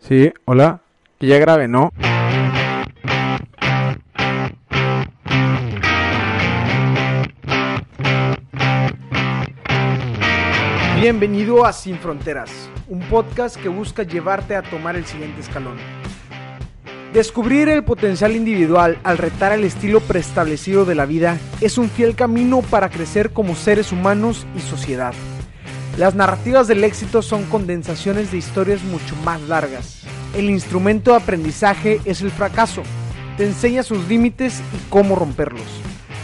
Sí, hola. Que ya grabé, ¿no? Bienvenido a Sin Fronteras, un podcast que busca llevarte a tomar el siguiente escalón. Descubrir el potencial individual al retar el estilo preestablecido de la vida es un fiel camino para crecer como seres humanos y sociedad. Las narrativas del éxito son condensaciones de historias mucho más largas. El instrumento de aprendizaje es el fracaso. Te enseña sus límites y cómo romperlos.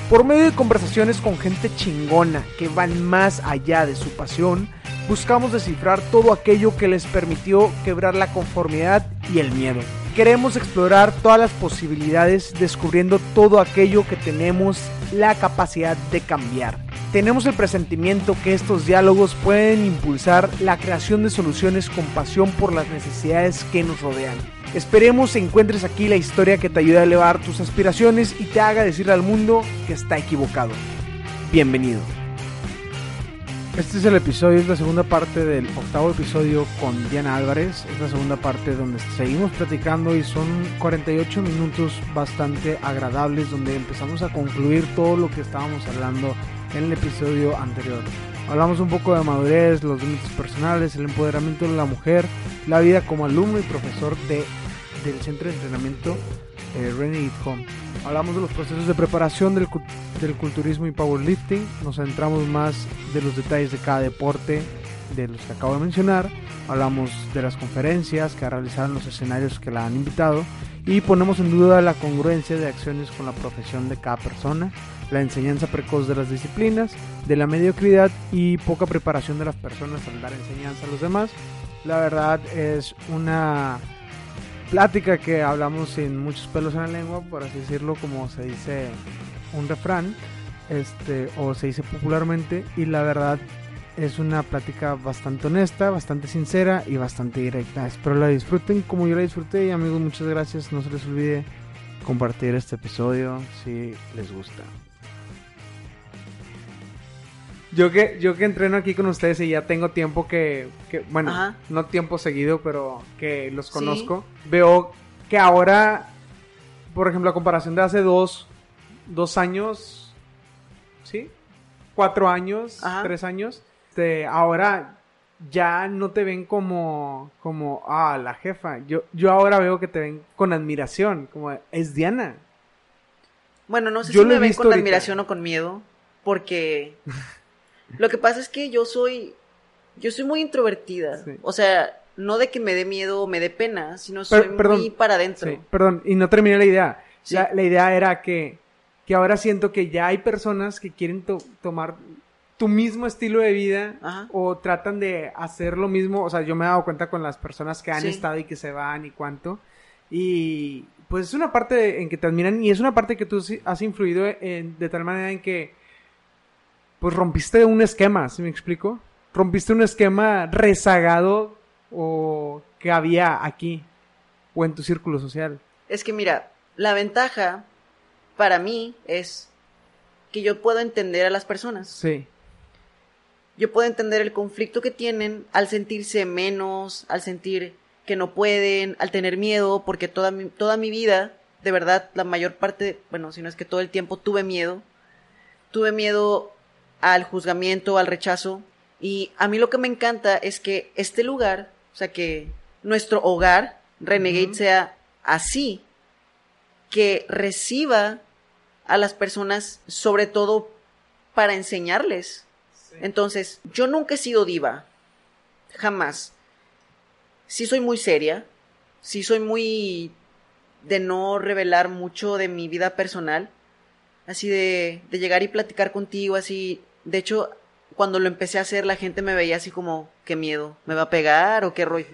Por medio de conversaciones con gente chingona que van más allá de su pasión, buscamos descifrar todo aquello que les permitió quebrar la conformidad y el miedo. Queremos explorar todas las posibilidades descubriendo todo aquello que tenemos la capacidad de cambiar. Tenemos el presentimiento que estos diálogos pueden impulsar la creación de soluciones con pasión por las necesidades que nos rodean. Esperemos encuentres aquí la historia que te ayude a elevar tus aspiraciones y te haga decirle al mundo que está equivocado. Bienvenido. Este es el episodio, es la segunda parte del octavo episodio con Diana Álvarez. Es la segunda parte donde seguimos platicando y son 48 minutos bastante agradables donde empezamos a concluir todo lo que estábamos hablando en el episodio anterior. Hablamos un poco de madurez, los límites personales, el empoderamiento de la mujer, la vida como alumno y profesor de, del centro de entrenamiento eh, Renegade Home. Hablamos de los procesos de preparación del, del culturismo y powerlifting. Nos centramos más de los detalles de cada deporte de los que acabo de mencionar. Hablamos de las conferencias que realizaron los escenarios que la han invitado y ponemos en duda la congruencia de acciones con la profesión de cada persona, la enseñanza precoz de las disciplinas, de la mediocridad y poca preparación de las personas al dar enseñanza a los demás. La verdad es una plática que hablamos sin muchos pelos en la lengua, por así decirlo, como se dice un refrán, este, o se dice popularmente, y la verdad es una plática bastante honesta, bastante sincera y bastante directa. Espero la disfruten como yo la disfruté y amigos, muchas gracias. No se les olvide compartir este episodio si les gusta. Yo que, yo que entreno aquí con ustedes y ya tengo tiempo que, que bueno, Ajá. no tiempo seguido, pero que los conozco, veo que ahora, por ejemplo, a comparación de hace dos, dos años, ¿sí? Cuatro años, Ajá. tres años, este, ahora ya no te ven como, como, ah, la jefa. Yo, yo ahora veo que te ven con admiración, como, es Diana. Bueno, no sé Yo si me ven con ahorita. admiración o con miedo, porque lo que pasa es que yo soy, yo soy muy introvertida. Sí. O sea, no de que me dé miedo o me dé pena, sino soy perdón. muy para adentro. Sí, perdón, y no terminé la idea. Sí. La, la idea era que, que ahora siento que ya hay personas que quieren to- tomar tu mismo estilo de vida Ajá. o tratan de hacer lo mismo. O sea, yo me he dado cuenta con las personas que han Sí. estado y que se van y cuánto. Y pues es una parte en que te admiran y es una parte que tú has influido en- de tal manera en que pues rompiste un esquema, ¿sí me explico? Rompiste un esquema rezagado o que había aquí o en tu círculo social. Es que mira, la ventaja para mí es que yo puedo entender a las personas. Sí. Yo puedo entender el conflicto que tienen al sentirse menos, al sentir que no pueden, al tener miedo, porque toda mi, toda mi vida, de verdad, la mayor parte, bueno, si no es que todo el tiempo tuve miedo. Tuve miedo al juzgamiento, al rechazo. Y a mí lo que me encanta es que este lugar, o sea, que nuestro hogar, Renegade, sea así, que reciba a las personas, sobre todo para enseñarles. Entonces, yo nunca he sido diva. Jamás. Sí soy muy seria. Sí soy muy de no revelar mucho de mi vida personal. Así de, de llegar y platicar contigo, así. De hecho, cuando lo empecé a hacer la gente me veía así como, qué miedo, me va a pegar o qué rollo.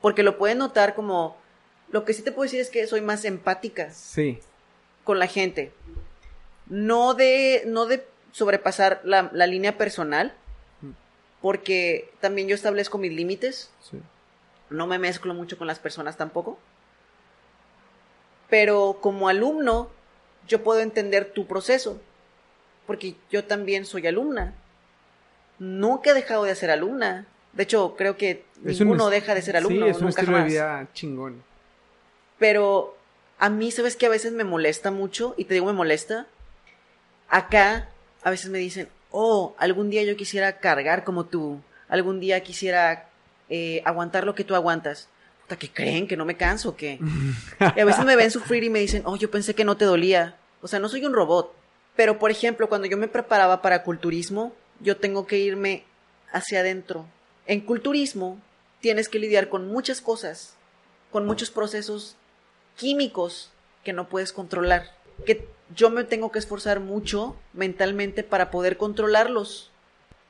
Porque lo pueden notar como, lo que sí te puedo decir es que soy más empática Sí. con la gente. No de, no de sobrepasar la, la línea personal, porque también yo establezco mis límites, sí. no me mezclo mucho con las personas tampoco. Pero como alumno, yo puedo entender tu proceso, porque yo también soy alumna. Nunca he dejado de ser alumna. De hecho, creo que Es ninguno deja de ser alumno, Sí, es un estilo jamás. de vida chingón. Pero a mí, ¿sabes que A veces me molesta mucho, y te digo me molesta. Acá, a veces me dicen, oh, algún día yo quisiera cargar como tú, algún día quisiera eh, aguantar lo que tú aguantas. Puta, ¿qué creen? ¿Que no me canso? o ¿Qué? Y a veces me ven sufrir y me dicen, oh, yo pensé que no te dolía. O sea, no soy un robot. Pero, por ejemplo, cuando yo me preparaba para culturismo, yo tengo que irme hacia adentro. En culturismo, tienes que lidiar con muchas cosas, con muchos procesos químicos que no puedes controlar. Que yo me tengo que esforzar mucho mentalmente para poder controlarlos.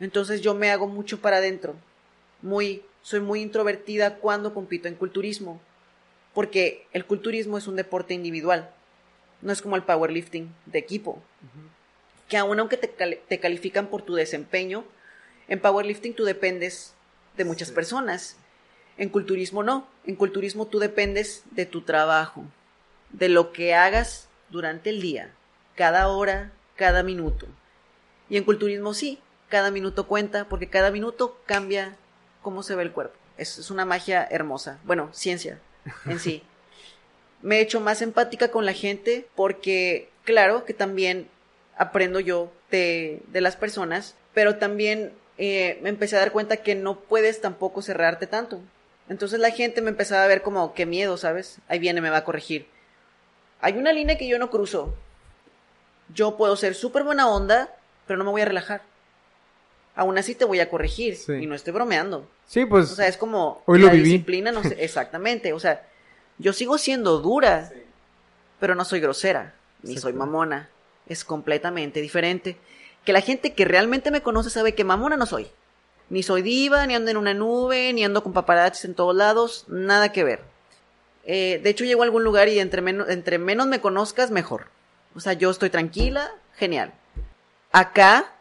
Entonces yo me hago mucho para adentro. Muy, soy muy introvertida cuando compito en culturismo. Porque el culturismo es un deporte individual. No es como el powerlifting de equipo. Que aun aunque te, cali- te califican por tu desempeño, en powerlifting tú dependes de muchas personas. En culturismo no. En culturismo tú dependes de tu trabajo, de lo que hagas durante el día, cada hora, cada minuto. Y en culturismo sí, cada minuto cuenta porque cada minuto cambia cómo se ve el cuerpo. Es, es una magia hermosa. Bueno, ciencia en sí. Me he hecho más empática con la gente porque, claro, que también aprendo yo de, de las personas, pero también eh, me empecé a dar cuenta que no puedes tampoco cerrarte tanto. Entonces la gente me empezaba a ver como, qué miedo, ¿sabes? Ahí viene, me va a corregir. Hay una línea que yo no cruzo. Yo puedo ser súper buena onda, pero no me voy a relajar. Aún así te voy a corregir. Sí. Y no estoy bromeando. Sí, pues O sea, es como Hoy lo la viví. disciplina, no sé, exactamente. O sea, yo sigo siendo dura, pero no soy grosera, ni soy mamona. Es completamente diferente. Que la gente que realmente me conoce sabe que mamona no soy. Ni soy diva, ni ando en una nube, ni ando con paparazzis en todos lados, nada que ver. Eh, de hecho, llego a algún lugar y entre, menos entre menos me conozcas, mejor. O sea, yo estoy tranquila, genial. Acá,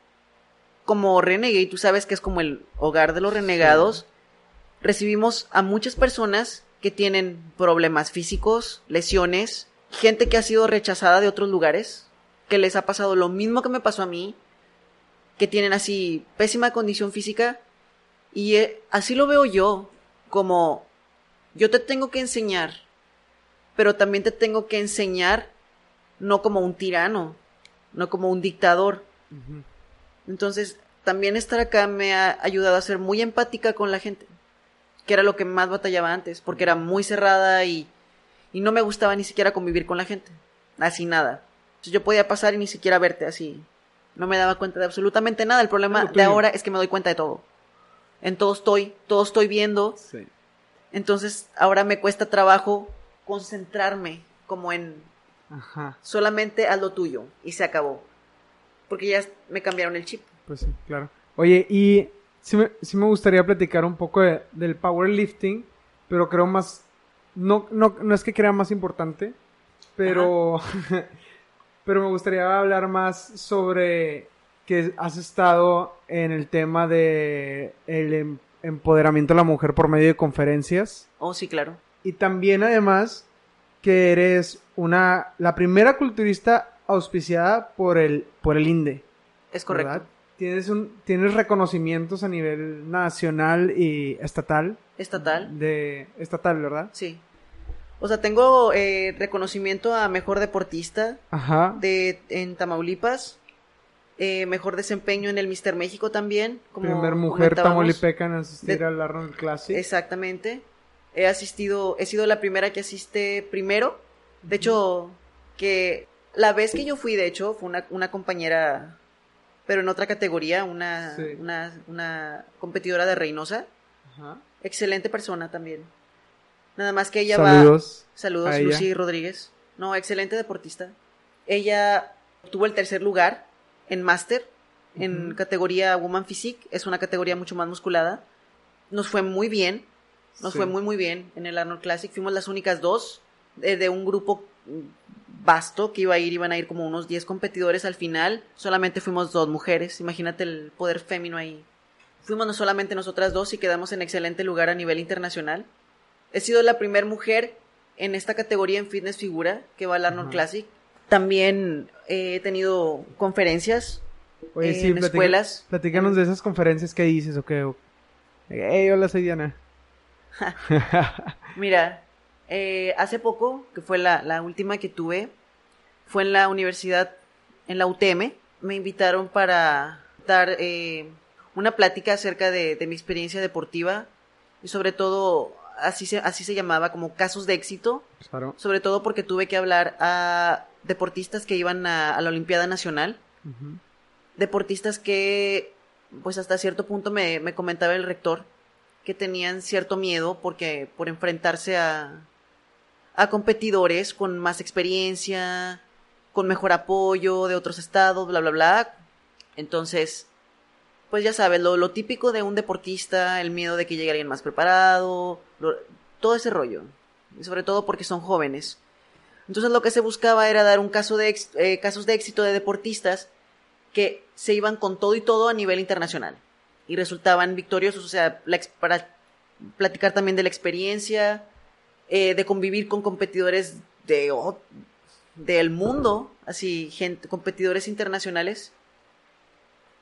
como Renegade, tú sabes que es como el hogar de los renegados, recibimos a muchas personas que tienen problemas físicos, lesiones, gente que ha sido rechazada de otros lugares, que les ha pasado lo mismo que me pasó a mí, que tienen así pésima condición física, y eh, así lo veo yo, como yo te tengo que enseñar, pero también te tengo que enseñar no como un tirano, no como un dictador. Entonces, también estar acá me ha ayudado a ser muy empática con la gente, que era lo que más batallaba antes, porque era muy cerrada y, y no me gustaba ni siquiera convivir con la gente, así nada. Entonces, yo podía pasar y ni siquiera verte así. No me daba cuenta de absolutamente nada. El problema de ahora es que me doy cuenta de todo. En todo estoy, todo estoy viendo, sí. entonces ahora me cuesta trabajo concentrarme como en Ajá. solamente haz lo tuyo y se acabó. Porque ya me cambiaron el chip. Pues sí, claro. Oye, y sí me, sí me gustaría platicar un poco de- del powerlifting, pero creo más, no, no, no es que crea más importante, pero, pero me gustaría hablar más sobre que has estado en el tema de el em- empoderamiento de la mujer por medio de conferencias Oh, sí, claro. y también además que eres una la primera culturista auspiciada por el por el INDE. Es correcto. ¿verdad? Tienes, un, tienes reconocimientos a nivel nacional y estatal. Estatal. De, estatal, ¿verdad? Sí. O sea, tengo eh, reconocimiento a mejor deportista Ajá. de en Tamaulipas. eh, mejor desempeño en el Mister México también. Como Primer mujer tamaulipeca en asistir De- al Arnold Classic. Exactamente. He asistido, he sido la primera que asiste primero. De hecho, que la vez que yo fui, de hecho, fue una, una compañera, pero en otra categoría, una, Sí. una, una competidora de Reynosa. Ajá. Excelente persona también. Nada más que ella va. Saludos. Saludos. Lucy Rodríguez. No, excelente deportista. Ella obtuvo el tercer lugar en máster en categoría Woman Physique, es una categoría mucho más musculada. Nos fue muy bien, nos Sí. fue muy muy bien en el Arnold Classic, fuimos las únicas dos de, de un grupo vasto que iba a ir, iban a ir como unos 10 competidores al final, solamente fuimos dos mujeres, imagínate el poder fémino ahí. Fuimos no solamente nosotras dos y quedamos en excelente lugar a nivel internacional. He sido la primera mujer en esta categoría en fitness figura que va al Arnold. Classic. También eh, he tenido conferencias Oye, en sí, platica- escuelas. Platícanos de esas conferencias que dices, o qué. Hey, hola, soy Diana. Mira, eh, hace poco, que fue la, la última que tuve, fue en la universidad, en la UTM, me invitaron para dar eh, una plática acerca de, de mi experiencia deportiva y sobre todo, así se, así se llamaba, como casos de éxito, Claro. sobre todo porque tuve que hablar a deportistas que iban a, a la Olimpiada Nacional, deportistas que, pues hasta cierto punto me, me comentaba el rector, que tenían cierto miedo porque por enfrentarse a, a competidores con más experiencia, con mejor apoyo de otros estados, bla, bla, bla. Entonces, pues ya sabes, lo, lo típico de un deportista, el miedo de que llegue alguien más preparado, todo ese rollo. Sobre todo porque son jóvenes. Entonces lo que se buscaba era dar un caso de eh, casos de éxito de deportistas que se iban con todo y todo a nivel internacional y resultaban victoriosos, o sea, para platicar también de la experiencia, eh, de convivir con competidores de del mundo, así, gente, competidores internacionales.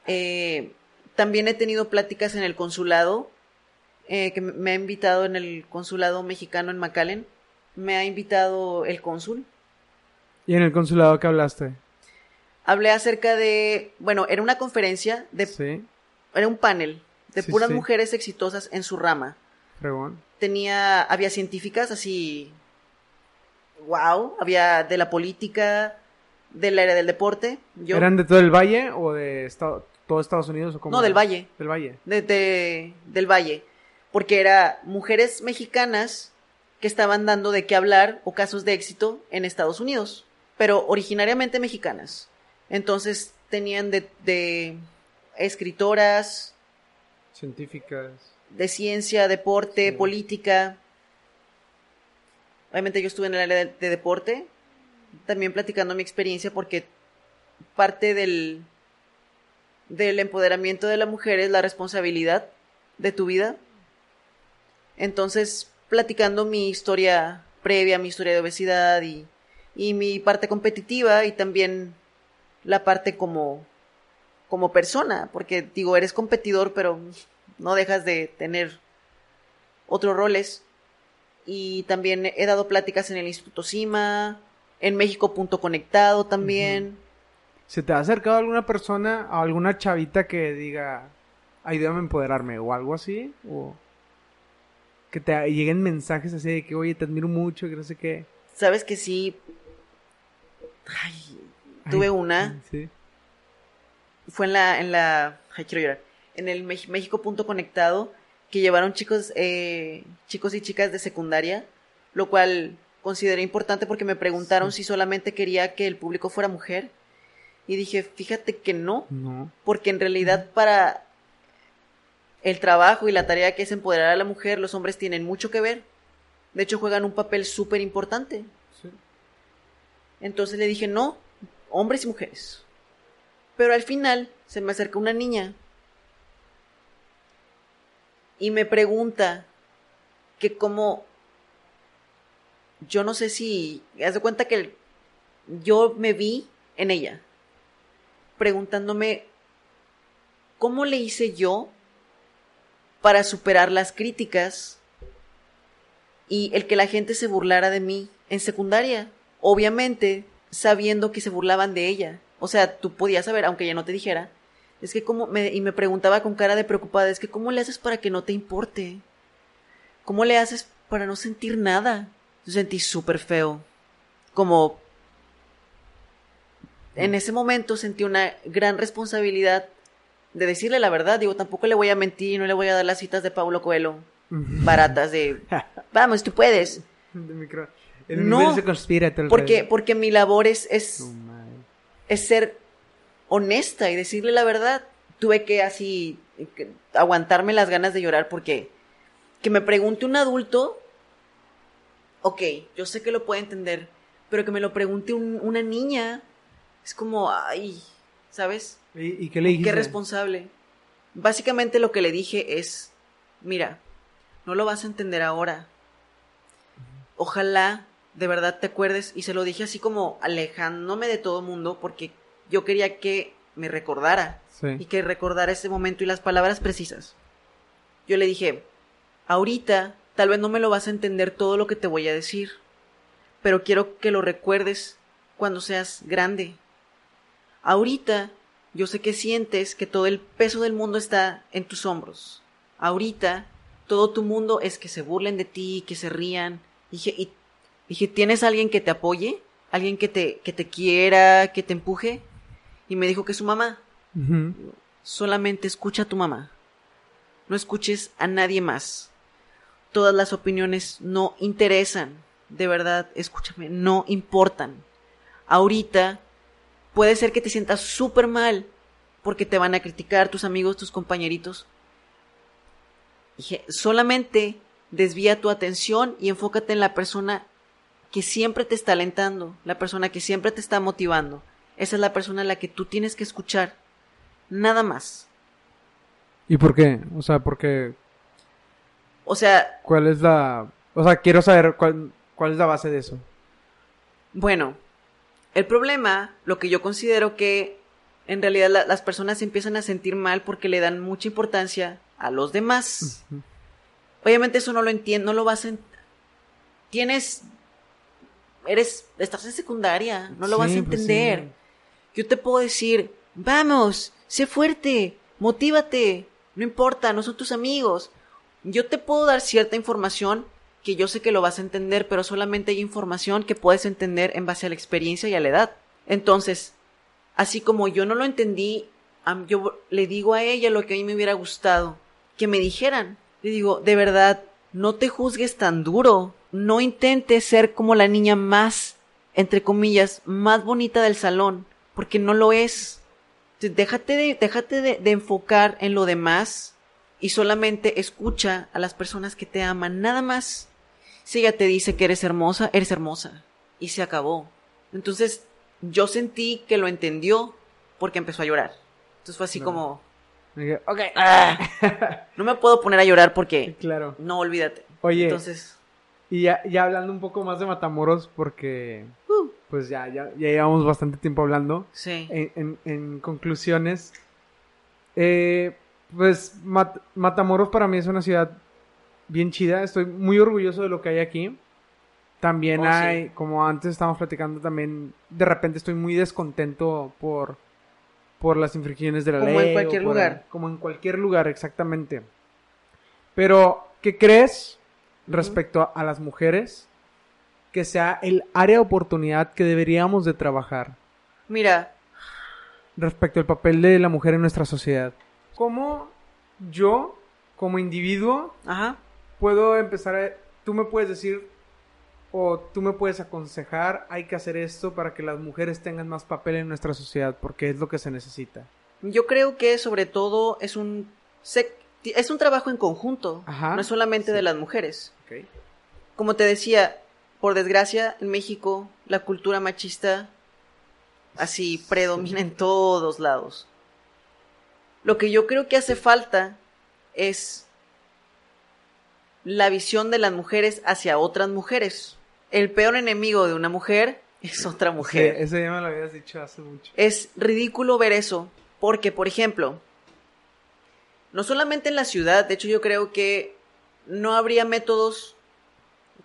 Eh, también he tenido pláticas en el consulado, eh, que me- ha invitado en el consulado mexicano en McAllen, me ha invitado el cónsul, ¿Y en el consulado que hablaste? hablé acerca de, bueno, era una conferencia de Sí, era un panel de Sí, puras sí. mujeres exitosas en su rama. Fregón. Tenía, había científicas así, wow, había de la política, del área del deporte, yo, ¿Eran de todo el valle o de Estado- todo Estados Unidos? O cómo no, del valle, Del valle. de, de- del valle, porque era mujeres mexicanas que estaban dando de qué hablar o casos de éxito en Estados Unidos, pero originariamente mexicanas. Entonces tenían de, de escritoras, Científicas. De ciencia, deporte, Sí. política. Obviamente yo estuve en el área de, de deporte, también platicando mi experiencia porque parte del, del empoderamiento de la mujer es la responsabilidad de tu vida. Entonces, platicando mi historia previa, mi historia de obesidad y, y mi parte competitiva y también la parte como, como persona, porque digo, eres competidor, pero no dejas de tener otros roles. Y también he dado pláticas en el Instituto CIMA, en México Punto Conectado también. ¿Se te ha acercado alguna persona, a alguna chavita que diga, ayúdame a empoderarme o algo así? O que te lleguen mensajes así de que, oye, te admiro mucho, que no sé qué. Sabes que sí. Ay, tuve Ay, una. Sí. Fue en la, en la, ay, quiero llorar. En el México Punto Conectado, que llevaron chicos, eh, chicos y chicas de secundaria, lo cual consideré importante porque me preguntaron si solamente quería que el público fuera mujer. Y dije, fíjate que no, No. porque en realidad para el trabajo y la tarea que es empoderar a la mujer, los hombres tienen mucho que ver. De hecho, juegan un papel súper importante. Sí. Entonces le dije, no, hombres y mujeres. Pero al final se me acerca una niña y me pregunta que como yo no sé si, haz de cuenta que yo me vi en ella, preguntándome cómo le hice yo para superar las críticas y el que la gente se burlara de mí en secundaria. Obviamente, sabiendo que se burlaban de ella. O sea, tú podías saber, aunque ella no te dijera. Es que como me, y me preguntaba con cara de preocupada, es que cómo le haces para que no te importe? ¿Cómo le haces para no sentir nada? Yo sentí súper feo. Como en ese momento sentí una gran responsabilidad de decirle la verdad. Digo, tampoco le voy a mentir y no le voy a dar las citas de Pablo Coelho baratas de vamos, tú puedes. De micro- El No, conspira Porque, porque mi labor es, es, es ser honesta y decirle la verdad. Tuve que así que aguantarme las ganas de llorar porque que me pregunte un adulto, ok, yo sé que lo puede entender, pero que me lo pregunte un- una niña, es como, ay, ¿sabes? ¿Y, y qué le dijiste? Qué responsable. Básicamente lo que le dije es, mira, no lo vas a entender ahora. Ojalá de verdad te acuerdes y se lo dije así como alejándome de todo mundo porque yo quería que me recordara y que recordara ese momento y las palabras precisas. Yo le dije, ahorita tal vez no me lo vas a entender todo lo que te voy a decir, pero quiero que lo recuerdes cuando seas grande. Ahorita yo sé que sientes que todo el peso del mundo está en tus hombros. Ahorita todo tu mundo es que se burlen de ti, que se rían. Dije, y dije, ¿tienes alguien que te apoye? ¿Alguien que te, que te quiera, que te empuje? Y me dijo que su mamá. Solamente escucha a tu mamá. No escuches a nadie más. Todas las opiniones no interesan. De verdad, escúchame, no importan. Ahorita puede ser que te sientas súper mal porque te van a criticar tus amigos, tus compañeritos. Dije, solamente desvía tu atención y enfócate en la persona que siempre te está alentando, la persona que siempre te está motivando. Esa es la persona a la que tú tienes que escuchar. Nada más. ¿Y por qué? O sea, porque O sea, ¿cuál es la... O sea, quiero saber cuál, cuál es la base de eso. bueno, el problema, lo que yo considero que en realidad la- las personas se empiezan a sentir mal porque le dan mucha importancia a los demás. Obviamente eso no lo entiendo, no lo vas a... en- Tienes... Eres... Estás en secundaria, no lo vas a pues entender. sí. Yo te puedo decir, vamos, sé fuerte, motívate, no importa, no son tus amigos. Yo te puedo dar cierta información que yo sé que lo vas a entender, pero solamente hay información que puedes entender en base a la experiencia y a la edad. Entonces, así como yo no lo entendí, yo le digo a ella lo que a mí me hubiera gustado, que me dijeran. Le digo, de verdad, no te juzgues tan duro, no intentes ser como la niña más, entre comillas, más bonita del salón, porque no lo es. Déjate de, déjate de, de enfocar en lo demás y solamente escucha a las personas que te aman, nada más. Si ella te dice que eres hermosa, eres hermosa. Y se acabó. Entonces, yo sentí que lo entendió porque empezó a llorar. Entonces fue así No. como, Dije. "Ah, no me puedo poner a llorar porque Claro. no olvídate. Oye, Entonces, y ya, ya hablando un poco más de Matamoros, porque pues ya, ya, ya llevamos bastante tiempo hablando. sí. En, en- en conclusiones, eh, pues Mat- Matamoros para mí es una ciudad bien chida. Estoy muy orgulloso de lo que hay aquí. También Oh, sí. hay, como antes estábamos platicando, también de repente estoy muy descontento por, por las infracciones de la Como ley. en o cualquier por- lugar. Como en cualquier lugar, exactamente. Pero, ¿qué crees respecto a, a las mujeres? Que sea el área de oportunidad que deberíamos de trabajar Mira, respecto al papel de la mujer en nuestra sociedad. ¿Cómo yo, como individuo, ajá. puedo empezar a... Tú me puedes decir o tú me puedes aconsejar, hay que hacer esto para que las mujeres tengan más papel en nuestra sociedad, porque es lo que se necesita. Yo creo que sobre todo es un es un trabajo en conjunto, Ajá, no es solamente sí. de las mujeres. Como te decía, por desgracia, en México la cultura machista así predomina en todos lados. Lo que yo creo que hace falta es la visión de las mujeres hacia otras mujeres. El peor enemigo de una mujer es otra Sí, mujer. eso ya me lo habías dicho hace mucho. Es ridículo ver eso, porque, por ejemplo, no solamente en la ciudad, de hecho yo creo que no habría métodos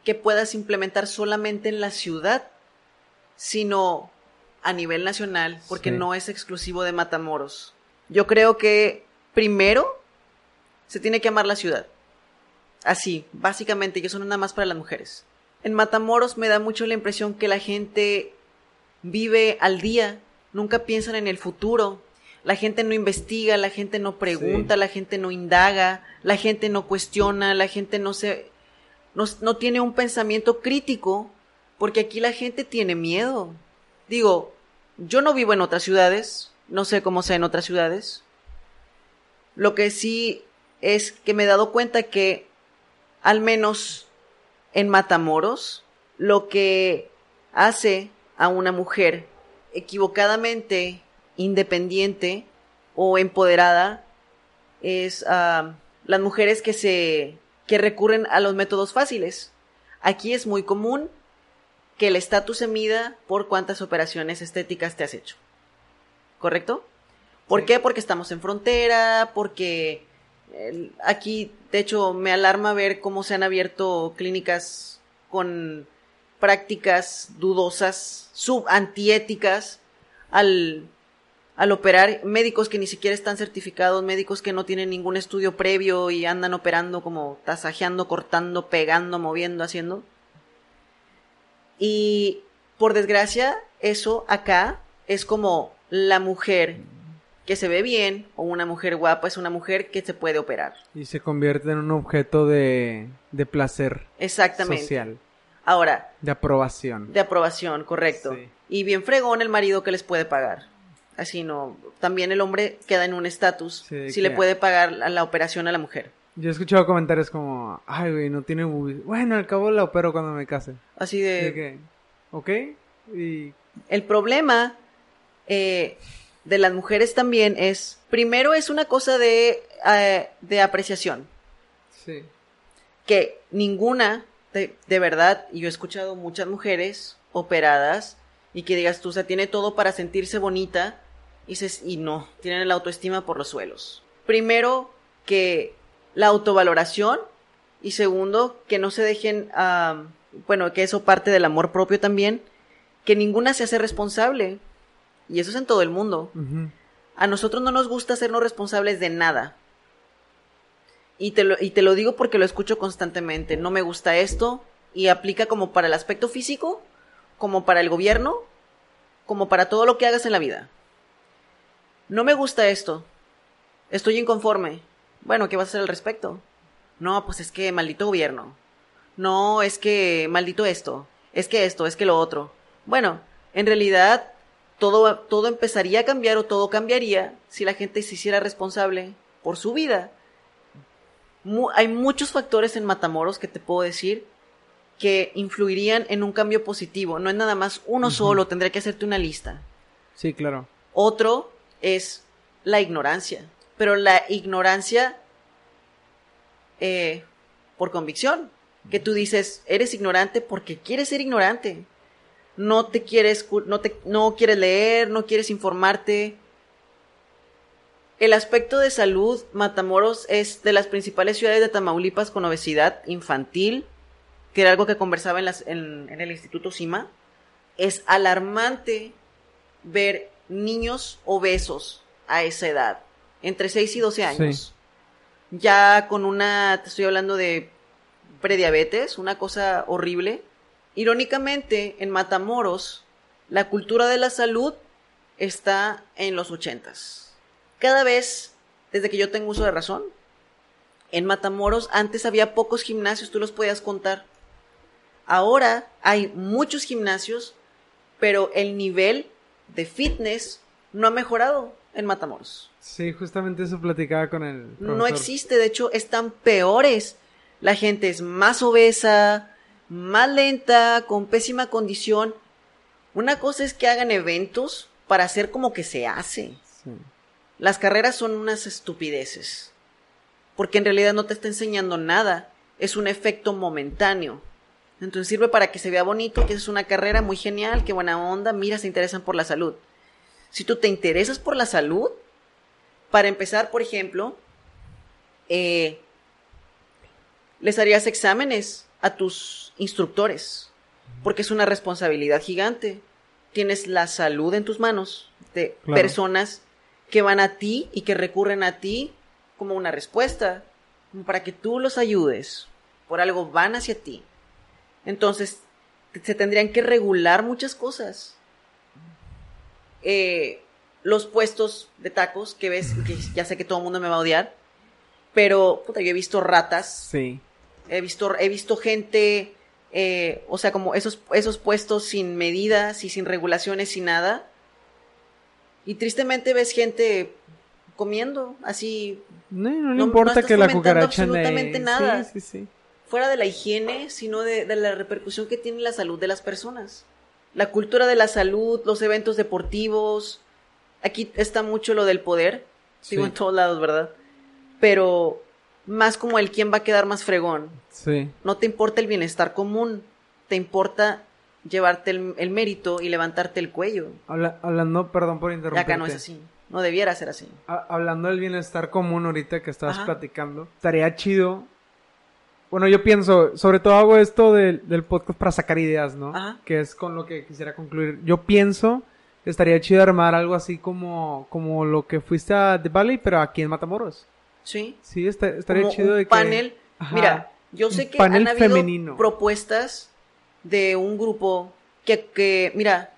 que puedas implementar solamente en la ciudad, sino a nivel nacional, porque Sí. no es exclusivo de Matamoros. Yo creo que primero se tiene que amar la ciudad. Así, básicamente, y eso no es nada más para las mujeres. En Matamoros me da mucho la impresión que la gente vive al día, nunca piensan en el futuro. La gente no investiga, la gente no pregunta, Sí. la gente no indaga, la gente no cuestiona, la gente no se no, tiene un pensamiento crítico, porque aquí la gente tiene miedo. Digo, yo no vivo en otras ciudades, No sé cómo sea en otras ciudades. Lo que sí es que me he dado cuenta que, al menos en Matamoros, lo que hace a una mujer equivocadamente independiente o empoderada es ah, las mujeres que se que recurren a los métodos fáciles. Aquí es muy común que el estatus se mida por cuántas operaciones estéticas te has hecho. ¿Correcto? ¿Por qué? Porque estamos en frontera, porque aquí, de hecho, me alarma ver cómo se han abierto clínicas con prácticas dudosas, subantiéticas, al, al operar médicos que ni siquiera están certificados, médicos que no tienen ningún estudio previo y andan operando como tasajeando, cortando, pegando, moviendo, haciendo. Y por desgracia, eso acá es como la mujer que se ve bien o una mujer guapa es una mujer que se puede operar. Y se convierte en un objeto de, de placer. Exactamente. Social. Ahora. De aprobación. De aprobación, correcto. Y bien fregón el marido que les puede pagar. Así no. También el hombre queda en un estatus si le puede pagar la, operación a la mujer. Yo he escuchado comentarios como, ay, güey, no tiene Bueno, al cabo la opero cuando me case. Así de... de ok. Y... El problema eh, de las mujeres también es, primero es una cosa de, eh, de apreciación. Sí. Que ninguna, de, de verdad, y yo he escuchado muchas mujeres operadas y que digas tú, o sea, tiene todo para sentirse bonita y, y no, tienen la autoestima por los suelos. Primero, que la autovaloración y segundo, que no se dejen, bueno, que eso parte del amor propio también, que ninguna se hace responsable. Y eso es en todo el mundo. A nosotros no nos gusta hacernos responsables de nada. Y te, lo, y te lo digo porque lo escucho constantemente. No me gusta esto. Y aplica como para el aspecto físico, como para el gobierno, como para todo lo que hagas en la vida. No me gusta esto. Estoy inconforme. Bueno, ¿qué vas a hacer al respecto? No, pues es que maldito gobierno. No, es que maldito esto. Es que esto, es que lo otro. Bueno, en realidad todo, todo empezaría a cambiar o todo cambiaría si la gente se hiciera responsable por su vida. hay muchos factores en Matamoros que te puedo decir que influirían en un cambio positivo. No es nada más uno solo, tendría que hacerte una lista. Sí, claro. Otro es la ignorancia, pero la ignorancia eh, por convicción, que tú dices, eres ignorante porque quieres ser ignorante. No te quieres, no te, no quieres leer, no quieres informarte. El aspecto de salud, Matamoros es de las principales ciudades de Tamaulipas con obesidad infantil, que era algo que conversaba en, las, en, el Instituto CIMA, es alarmante ver niños obesos a esa edad, entre 6 y 12 años. Ya con una, te estoy hablando de prediabetes, una cosa horrible. Irónicamente, en Matamoros, la cultura de la salud está en los ochentas. Cada vez, desde que yo tengo uso de razón, en Matamoros antes había pocos gimnasios, tú los podías contar. Ahora hay muchos gimnasios, pero el nivel de fitness no ha mejorado en Matamoros. Sí, justamente eso platicaba con el. No existe, de hecho, están peores. La gente es más obesa, más lenta, con pésima condición. Una cosa es que hagan eventos para hacer como que se hace. Las carreras son unas estupideces. Porque en realidad no te está enseñando nada. Es un efecto momentáneo. Entonces sirve para que se vea bonito, que es una carrera muy genial, qué buena onda, mira, se interesan por la salud. Si tú te interesas por la salud, para empezar, por ejemplo, eh, les harías exámenes a tus instructores, porque es una responsabilidad gigante. Tienes la salud en tus manos de personas que van a ti y que recurren a ti como una respuesta, para que tú los ayudes. Por algo van hacia ti. Entonces, se tendrían que regular muchas cosas. Eh, los puestos de tacos que ves, que ya sé que todo el mundo me va a odiar, pero puta, yo he visto ratas. Sí. He visto, he visto gente, eh, o sea, como esos, esos puestos sin medidas y sin regulaciones y nada. Y tristemente ves gente comiendo así No, no importa no que la cucaracha absolutamente nada. Sí, sí, sí. Fuera de la higiene, sino de, de la repercusión que tiene la salud de las personas. La cultura de la salud, los eventos deportivos. Aquí está mucho lo del poder. Digo Sí. en todos lados, ¿verdad? Pero más como el quién va a quedar más fregón. Sí. No te importa el bienestar común. Te importa llevarte el, el mérito y levantarte el cuello. Habla- hablando, perdón por interrumpirte. acá no es así. No debiera ser así. Ha- hablando del bienestar común ahorita que estabas Ajá. platicando, estaría chido. Bueno, yo pienso, sobre todo hago esto del, del podcast para sacar ideas, ¿no? Ajá. Que es con lo que quisiera concluir. Yo pienso que estaría chido armar algo así como, como lo que fuiste a The Valley, pero aquí en Matamoros. Sí. Sí, está- estaría como chido un de que... panel. Ajá. Mira, yo sé que panel han habido femenino. propuestas de un grupo que, que, mira,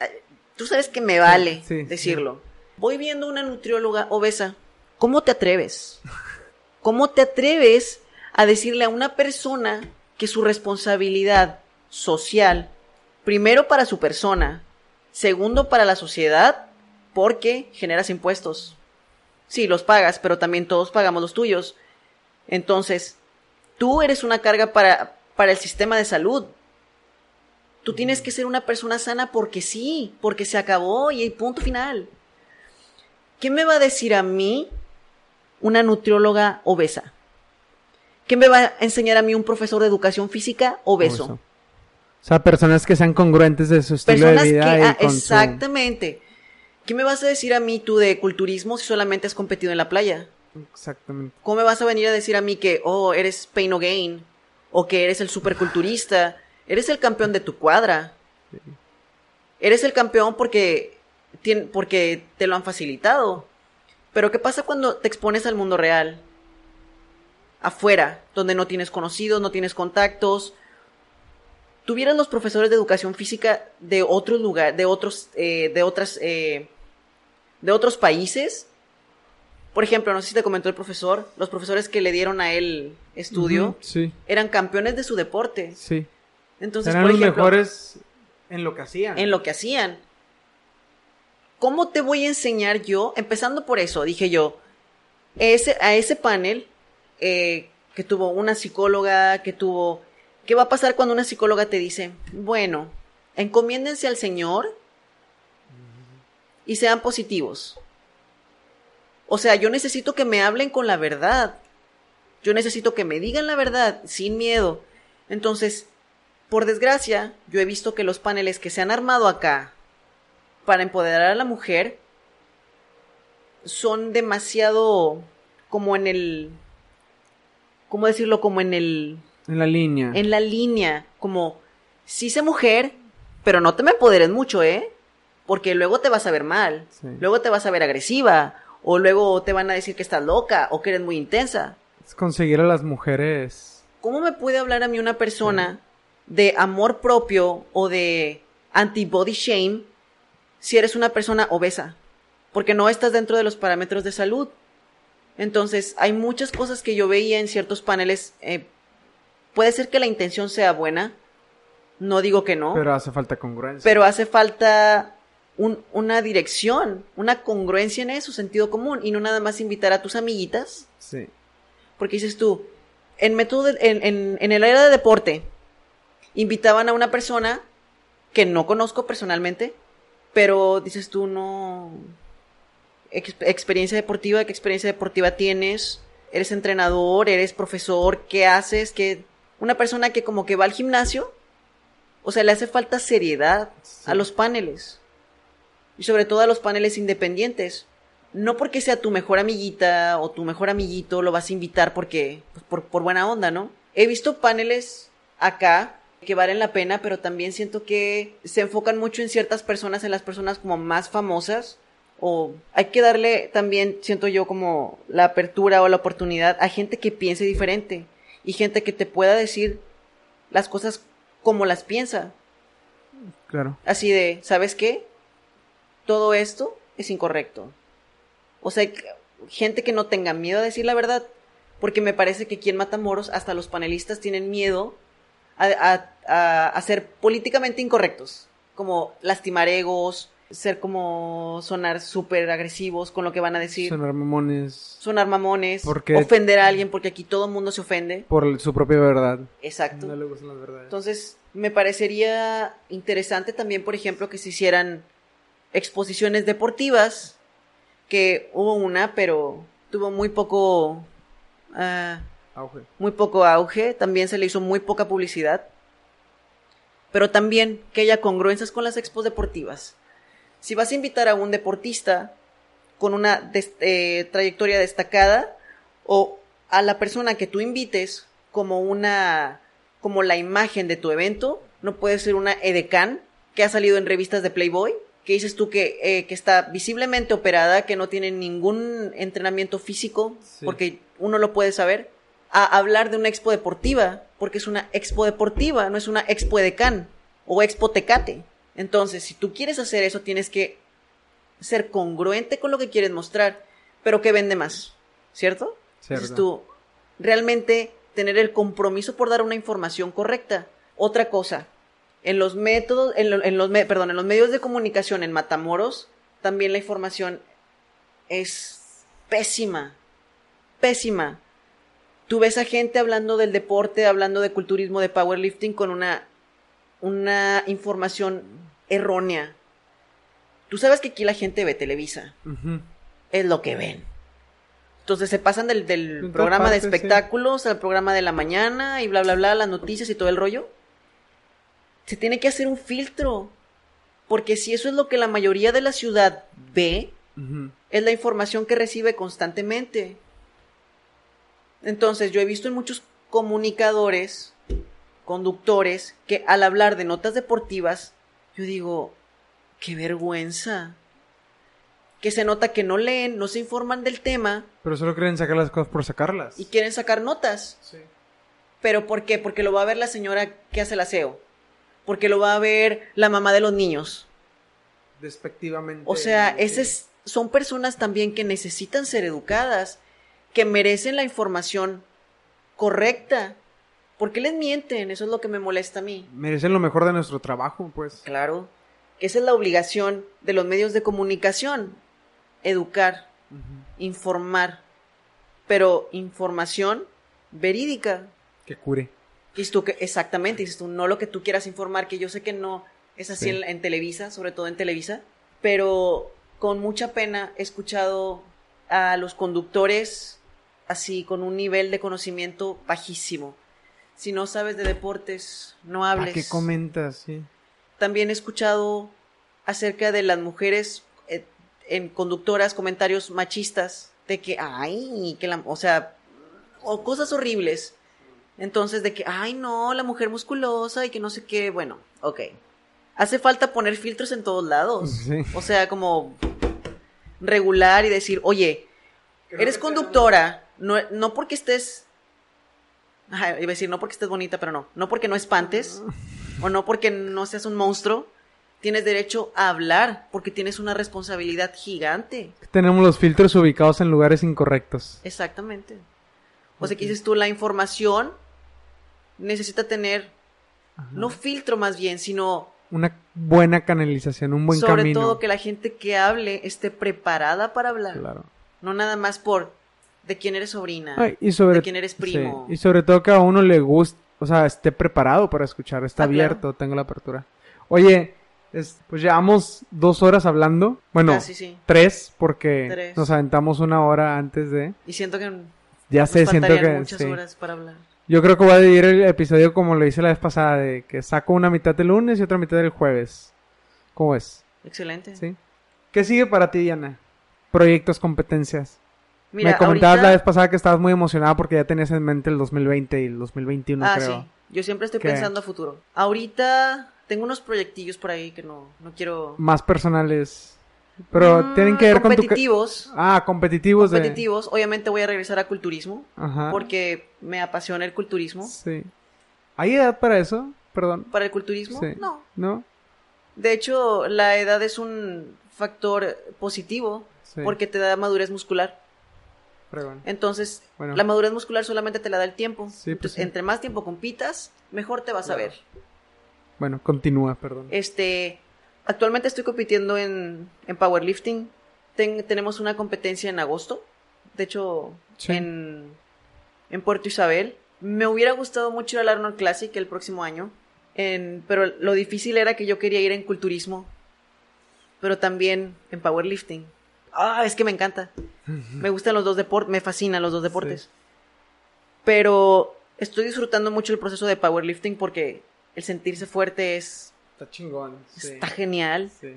eh, tú sabes que me vale sí, sí. decirlo. Voy viendo una nutrióloga obesa. ¿Cómo te atreves? ¿Cómo te atreves a decirle a una persona que su responsabilidad social, primero para su persona, segundo para la sociedad, porque generas impuestos? Sí, los pagas, pero también todos pagamos los tuyos. Entonces, tú eres una carga para, para el sistema de salud. Tú tienes que ser una persona sana porque sí, porque se acabó y punto final. ¿Qué me va a decir a mí una nutrióloga obesa? ¿Qué me va a enseñar a mí un profesor de educación física obeso? Obeso. O sea, personas que sean congruentes de su estilo Personas de que... vida y ah, con su- exactamente. ¿Qué me vas a decir a mí tú de culturismo si solamente has competido en la playa? Exactamente. ¿Cómo me vas a venir a decir a mí que, oh, eres pain o gain? O que eres el superculturista. Eres el campeón de tu cuadra. Eres el campeón porque, porque te lo han facilitado. Pero ¿qué pasa cuando te expones al mundo real? Afuera, donde no tienes conocidos, no tienes contactos. Tuvieras los profesores de educación física de otros lugares, de otros, eh, de otras, eh, de otros países, por ejemplo, no sé si te comentó el profesor, los profesores que le dieron a él estudio Sí, eran campeones de su deporte. sí. Entonces, Eran por los mejores en lo que hacían. en lo que hacían. ¿Cómo te voy a enseñar yo? Empezando por eso, dije yo, ese, a ese panel eh, que tuvo una psicóloga, que tuvo... ¿Qué va a pasar cuando una psicóloga te dice, bueno, encomiéndense al Señor y sean positivos? O sea, yo necesito que me hablen con la verdad. Yo necesito que me digan la verdad sin miedo. Entonces, por desgracia, yo he visto que los paneles que se han armado acá para empoderar a la mujer son demasiado como en el ¿cómo decirlo? como en el En la línea. en la línea, como sí sé mujer, pero no te me empoderes mucho, ¿eh? Porque luego te vas a ver mal, Sí. luego te vas a ver agresiva, o luego te van a decir que estás loca o que eres muy intensa. Es conseguir a las mujeres. ¿Cómo me puede hablar a mí una persona de amor propio o de anti-body shame si eres una persona obesa? Porque no estás dentro de los parámetros de salud. Entonces, hay muchas cosas que yo veía en ciertos paneles. eh, puede ser que la intención sea buena, no digo que no, pero, Pero hace falta congruencia. hace falta un- una dirección, una congruencia en eso, sentido común, y no nada más invitar a tus amiguitas Sí. porque dices tú, en método de- en, en- en el área de deporte, invitaban a una persona que no conozco personalmente, pero dices tú, no. Ex- experiencia deportiva, ¿qué experiencia deportiva tienes? ¿Eres entrenador? ¿Eres profesor? ¿Qué haces? ¿Qué... Una persona que como que va al gimnasio, o sea, le hace falta seriedad Sí. a los paneles. Y sobre todo a los paneles independientes no porque sea tu mejor amiguita o tu mejor amiguito lo vas a invitar porque pues, por, por buena onda, ¿no? He visto paneles acá que valen la pena, pero también siento que se enfocan mucho en ciertas personas, en las personas como más famosas o hay que darle también, siento yo, como la apertura o la oportunidad a gente que piense diferente y gente que te pueda decir las cosas como las piensa. Claro. Así de, ¿sabes qué? Todo esto es incorrecto. O sea, gente que no tenga miedo a decir la verdad. Porque me parece que aquí en Matamoros hasta los panelistas tienen miedo a, a- a- a ser políticamente incorrectos. Como lastimar egos, ser como sonar súper agresivos con lo que van a decir, Sonar mamones sonar mamones, Porque- ofender a alguien porque aquí todo el mundo se ofende. por su propia verdad. Exacto. No le gustan las verdades. Entonces, me parecería interesante también, por ejemplo, que se hicieran exposiciones deportivas, que hubo una, pero tuvo muy poco, ah, Auge. muy poco auge, también se le hizo muy poca publicidad, pero también que haya congruencias con las expos deportivas. Si vas a invitar a un deportista con una des- eh, trayectoria destacada o a la persona que tú invites como una como la imagen de tu evento, no puede ser una edecán que ha salido en revistas de Playboy, que dices tú que, eh, que está visiblemente operada, que no tiene ningún entrenamiento físico, Sí. porque uno lo puede saber, a hablar de una expo deportiva, porque es una expo deportiva, no es una expo edecán o expo tecate. Entonces, si tú quieres hacer eso, tienes que ser congruente con lo que quieres mostrar, pero que vende más, ¿cierto? Cierto. Entonces tú, realmente tener el compromiso por dar una información correcta. Otra cosa, en los métodos, en, lo- en los, me- perdón, en los medios de comunicación en Matamoros, también la información es pésima, pésima. Tú ves a gente hablando del deporte, hablando de culturismo, de powerlifting con una, una información errónea. Tú sabes que aquí la gente ve Televisa es lo que ven. Entonces se pasan del, programa de sí. espectáculos al programa de la mañana y bla, bla, bla, las noticias y todo el rollo. Se tiene que hacer un filtro. Porque si eso es lo que la mayoría de la ciudad ve, es la información que recibe constantemente. Entonces yo he visto en muchos comunicadores, conductores, que al hablar de notas deportivas, yo digo, qué vergüenza. Que se nota que no leen, no se informan del tema Pero solo quieren sacar las cosas por sacarlas. y quieren sacar notas. Sí. ¿Pero por qué? Porque lo va a ver la señora que hace el aseo. Porque lo va a ver la mamá de los niños. Despectivamente. O sea, sí. ese es- son personas también que necesitan ser educadas, que merecen la información correcta. ¿Por qué les mienten? Eso es lo que me molesta a mí. Merecen lo mejor de nuestro trabajo, pues. Claro, esa es la obligación de los medios de comunicación. Educar, informar, pero información verídica. Que cure. Dices tú que, exactamente, dices tú, no lo que tú quieras informar, que yo sé que no es así Sí. en, en Televisa, sobre todo en Televisa, pero con mucha pena he escuchado a los conductores así con un nivel de conocimiento bajísimo. Si no sabes de deportes, no ¿A hables. qué comentas? Sí. También he escuchado acerca de las mujeres eh, en conductoras comentarios machistas de que, ay, que la, o sea, o cosas horribles. Entonces, de que, ay, no, la mujer musculosa y que no sé qué, bueno, ok. Hace falta poner filtros en todos lados. Sí. O sea, como regular y decir, oye, eres conductora, no, no porque estés... Ajá, iba a decir, no porque estés bonita, pero no. No porque no espantes, o no porque no seas un monstruo. Tienes derecho a hablar, porque tienes una responsabilidad gigante. Tenemos los filtros ubicados en lugares incorrectos. Exactamente. O sea, que dices tú, la información necesita tener, no filtro más bien, sino Una buena canalización, un buen sobre camino. todo que la gente que hable esté preparada para hablar. Claro. No nada más por de quién eres sobrina, Ay, y sobre de quién eres primo. sí, Y sobre todo que a uno le guste, o sea, esté preparado para escuchar, está Ah, claro. abierto, tengo la apertura. Oye, es- pues llevamos dos horas hablando. Bueno, sí. tres, porque Tres. nos aventamos una hora antes de. Y siento que Ya nos sé, siento que. muchas sí. horas para hablar. Yo creo que voy a dividir el episodio como lo hice la vez pasada, de que saco una mitad del lunes y otra mitad del jueves. ¿Cómo es? Excelente. ¿Sí? ¿Qué sigue para ti, Diana? Proyectos, competencias. Mira, Me comentabas ahorita- la vez pasada que estabas muy emocionada porque ya tenías en mente el 2020 y el 2021, ah, creo. sí. Yo siempre estoy ¿Qué? pensando a futuro. Ahorita tengo unos proyectillos por ahí que no, no quiero... Más personales. Pero Mm, tienen que ver con tu... ca- competitivos. Ah, competitivos. de- competitivos. Obviamente voy a regresar a culturismo Ajá. porque me apasiona el culturismo. Sí. ¿Hay edad para eso? Perdón. ¿Para el culturismo? Sí. No. ¿No? De hecho, la edad es un factor positivo Sí. porque te da madurez muscular. Fregón. Entonces, Bueno. la madurez muscular solamente te la da el tiempo. Sí, pues Entonces, sí. entre más tiempo compitas, mejor te vas a ver. Bueno, continúa, perdón. Este, Actualmente estoy compitiendo en, en powerlifting. Ten- tenemos una competencia en agosto. De hecho, Sí. en, en Puerto Isabel. Me hubiera gustado mucho ir al Arnold Classic el próximo año. En, pero lo difícil era que yo quería ir en culturismo. Pero también en powerlifting. Ah, es que me encanta. Me gustan los dos deportes. Me fascinan los dos deportes. Pero estoy disfrutando mucho el proceso de powerlifting porque el sentirse fuerte es Está chingón. está genial. Sí.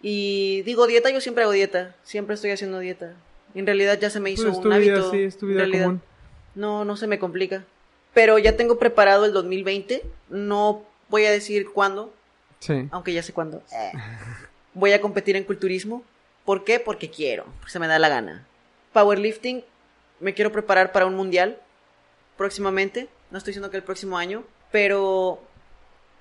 Y digo, dieta, yo siempre hago dieta. Siempre estoy haciendo dieta. En realidad ya se me hizo Pues un vida, hábito. sí, es tu En vida realidad, común. No, no se me complica. Pero ya tengo preparado el 2020. No voy a decir cuándo, Sí. aunque ya sé cuándo. Eh. Voy a competir en culturismo. ¿Por qué? Porque quiero. Porque se me da la gana. Powerlifting, me quiero preparar para un mundial próximamente. No estoy diciendo que el próximo año. Pero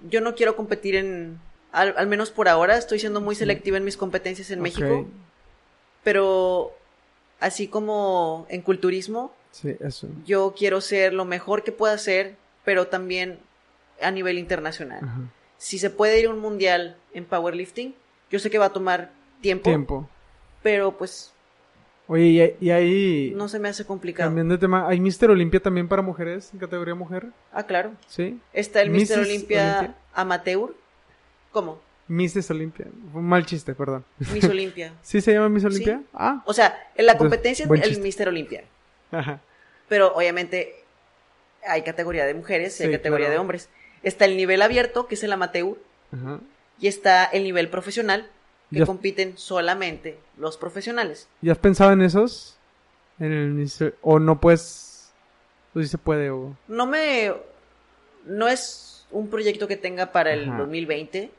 yo no quiero competir en. Al, al menos por ahora, estoy siendo muy selectiva en mis competencias en. México. Pero así como en culturismo, Sí, eso. yo quiero ser lo mejor que pueda ser, pero también a nivel internacional. Ajá. Si se puede ir a un mundial en powerlifting, yo sé que va a tomar tiempo, Tiempo. pero pues Oye, y, ahí, no se me hace complicado. cambiando de tema, ¿hay Mister Olimpia también para mujeres en categoría mujer? Ah, claro. Sí. Está el Mister. Olimpia. Amateur. ¿Cómo? Misses Olimpia. Mal chiste, perdón. Miss Olimpia. ¿Sí se llama Miss Sí. Olimpia? Ah. O sea, en la Entonces, competencia buen es el. Mister Olimpia. Ajá. Pero obviamente hay categoría de mujeres y hay categoría claro. de hombres. Está el nivel abierto, que es el amateur, Ajá. y está el nivel profesional, que Ya- compiten solamente los profesionales. ¿Ya has pensado en esos? En el. O no puedes... O sí se puede, o... No me... No es un proyecto que tenga para el Ajá. 2020,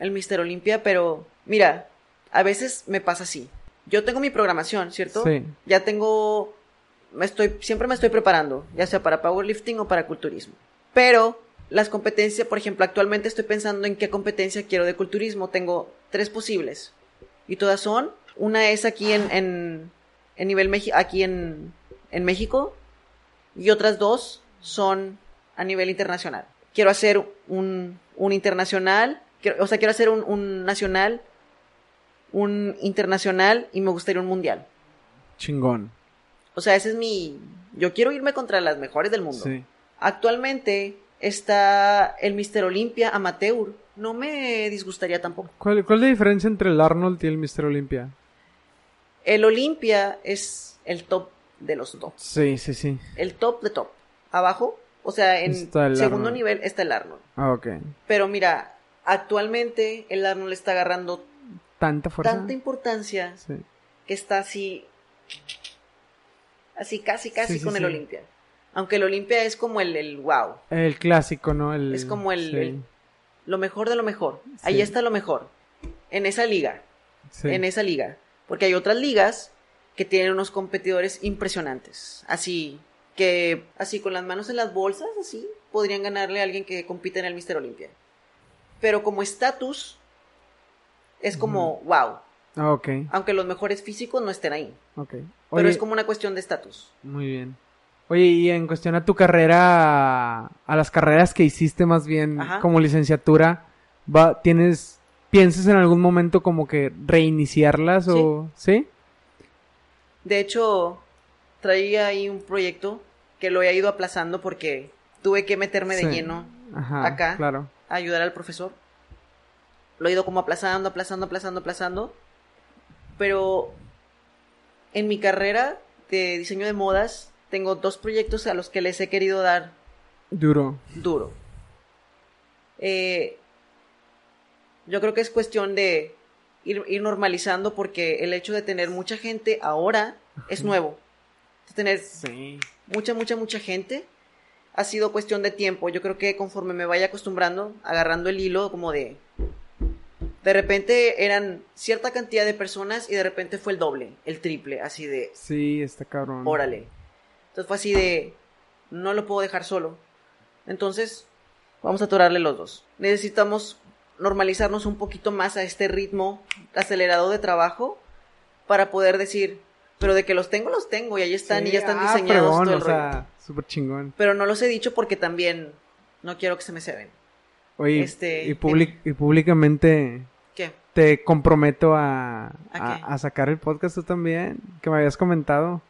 el Mister Olimpia, pero mira, a veces me pasa así. Yo tengo mi programación, ¿cierto? Sí. Ya tengo... Me estoy, siempre me estoy preparando, ya sea para powerlifting o para culturismo. Pero las competencias, por ejemplo, actualmente estoy pensando en qué competencia quiero de culturismo. Tengo tres posibles. Y todas son, una es aquí en, en, en nivel Meji- aquí en, en México y otras dos son a nivel internacional. Quiero hacer un, un internacional, quiero- o sea, quiero hacer un, un nacional, un internacional y me gustaría un mundial. Chingón. O sea, ese es mi... Yo quiero irme contra las mejores del mundo. Sí. Actualmente está el Mister Olimpia Amateur. No me disgustaría tampoco. ¿Cuál, ¿Cuál es la diferencia entre el Arnold y el Mister Olimpia? El Olimpia es el top de los top. Sí, sí, sí. El top de top. Abajo, o sea, en segundo Arnold. nivel está el Arnold. Ah, ok. Pero mira, actualmente el Arnold está agarrando ¿Tanta fuerza? tanta importancia Sí. que está así, así casi, casi Sí, sí, con el. Olimpia. Aunque el Olimpia es como el, el wow, El clásico, ¿no? El, es como el- lo mejor de lo mejor. Ahí está lo mejor. En esa liga, sí. en esa liga. Porque hay otras ligas que tienen unos competidores impresionantes. Así que, así con las manos en las bolsas, así, podrían ganarle a alguien que compite en el Mister Olimpia. Pero como estatus, es como, wow. Ah, ok. Aunque los mejores físicos no estén ahí. Ok. Pero es como una cuestión de estatus. Muy bien. Oye, y en cuestión a tu carrera, a las carreras que hiciste más bien Ajá. como licenciatura, va, ¿tienes, piensas en algún momento como que reiniciarlas o, sí? De hecho, traía ahí un proyecto que lo he ido aplazando porque tuve que meterme de lleno Ajá, acá. claro. a ayudar al profesor. Lo he ido como aplazando, aplazando, aplazando, aplazando. Pero en mi carrera de diseño de modas tengo dos proyectos a los que les he querido dar Duro. duro. Eh, yo creo que es cuestión de ir, ir normalizando porque el hecho de tener mucha gente ahora es nuevo. De tener Sí. mucha, mucha, mucha gente. Ha sido cuestión de tiempo. Yo creo que conforme me vaya acostumbrando, agarrando el hilo como de... De repente eran cierta cantidad de personas y de repente fue el doble, el triple, así de... Sí, está cabrón. Órale. Entonces fue así de... No lo puedo dejar solo. Entonces, vamos a atorarle los dos. Necesitamos normalizarnos un poquito más a este ritmo acelerado de trabajo para poder decir, pero de que los tengo, los tengo y ahí están y ya están ah, diseñados todo el o sea, súper chingón. Pero no los he dicho porque también no quiero que se me ceben. Oye, Este, y, públicamente ¿Qué? te comprometo a, ¿A a, qué? a sacar el podcast tú también, que me habías comentado,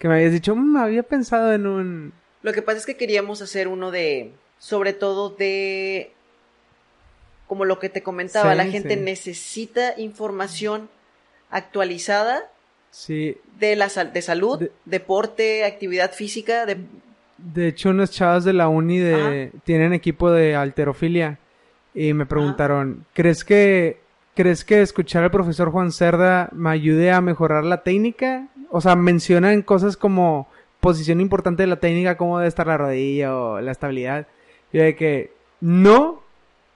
que me habías dicho, "Mm, había pensado en un... Lo que pasa es que queríamos hacer uno de, sobre todo de, como lo que te comentaba, Sí, la gente sí. necesita información actualizada Sí, de la sal- de salud, De- deporte, actividad física, de de hecho unas chavas de la uni de, tienen equipo de alterofilia y me preguntaron, ¿crees que, ¿crees que escuchar al profesor Juan Cerda me ayude a mejorar la técnica? O sea, mencionan cosas como posición importante de la técnica, cómo debe estar la rodilla o la estabilidad. Y yo de que, no,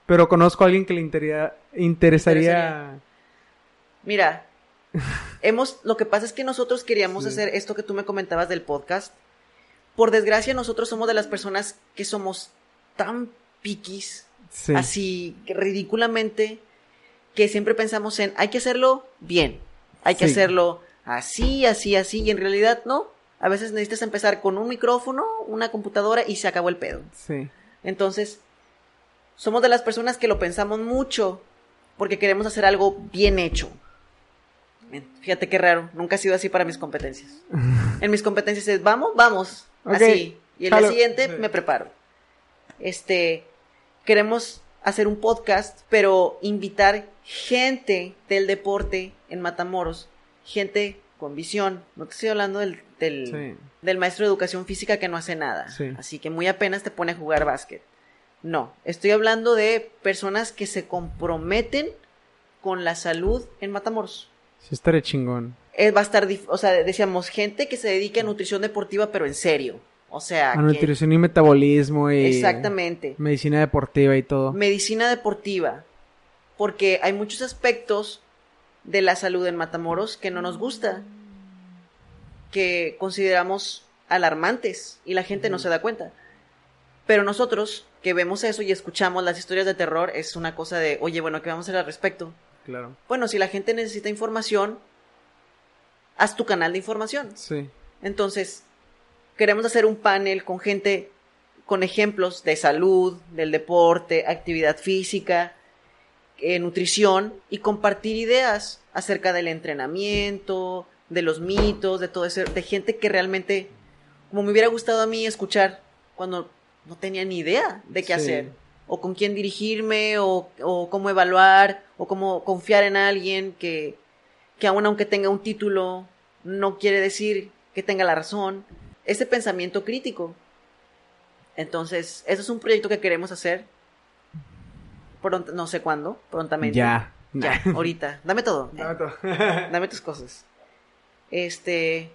pero conozco a alguien que le interesaría... Interesaría. Mira, hemos, lo que pasa es que nosotros queríamos Sí. hacer esto que tú me comentabas del podcast. Por desgracia, nosotros somos de las personas que somos tan piquis, Sí, así ridículamente, que siempre pensamos en hay que hacerlo bien, hay que Sí. hacerlo así, así, así, y en realidad no. A veces necesitas empezar con un micrófono, una computadora y se acabó el pedo. sí, Entonces, somos de las personas que lo pensamos mucho porque queremos hacer algo bien hecho. Fíjate qué raro, nunca ha sido así para mis competencias. En mis competencias es vamos, vamos, así. Y el día siguiente me preparo. Este, queremos hacer un podcast, pero invitar gente del deporte en Matamoros, gente con visión. No te estoy hablando del, del, Sí. del maestro de educación física que no hace nada. Sí. Así que muy apenas te pone a jugar básquet. No, estoy hablando de personas que se comprometen con la salud en Matamoros. sí estaré chingón. Eh, va a estar, o sea, decíamos, gente que se dedique a nutrición deportiva, pero en serio. O sea, A que- nutrición y metabolismo y... exactamente. Medicina deportiva y todo. Medicina deportiva. Porque hay muchos aspectos de la salud en Matamoros que no nos gusta. Que consideramos alarmantes y la gente no se da cuenta. Pero nosotros que vemos eso y escuchamos las historias de terror es una cosa de, oye, bueno, ¿qué vamos a hacer al respecto? Claro. Bueno, si la gente necesita información, haz tu canal de información. Sí. Entonces, queremos hacer un panel con gente con ejemplos de salud, del deporte, actividad física, eh, nutrición y compartir ideas acerca del entrenamiento, de los mitos, de todo eso, de gente que realmente, como me hubiera gustado a mí escuchar cuando no tenía ni idea de qué Sí. hacer, o con quién dirigirme, o, o cómo evaluar, o cómo confiar en alguien que, que aun aunque tenga un título, no quiere decir que tenga la razón. Ese pensamiento crítico. Entonces, eso es un proyecto que queremos hacer. Pronto, no sé cuándo, prontamente. Ya. Ya, ahorita. Dame todo. Dame todo. Dame tus cosas. Este,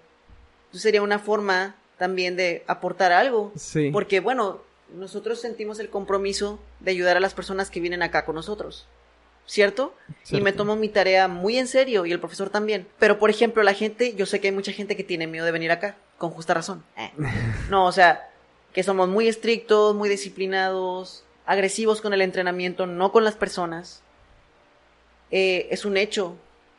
pues sería una forma también de aportar algo. Sí. Porque, bueno, nosotros sentimos el compromiso de ayudar a las personas que vienen acá con nosotros. ¿Cierto? Y me tomo mi tarea muy en serio y el profesor también. Pero, por ejemplo, la gente, yo sé que hay mucha gente que tiene miedo de venir acá, con justa razón. Eh. No, o sea, que somos muy estrictos, muy disciplinados, agresivos con el entrenamiento, no con las personas. Eh, es un hecho.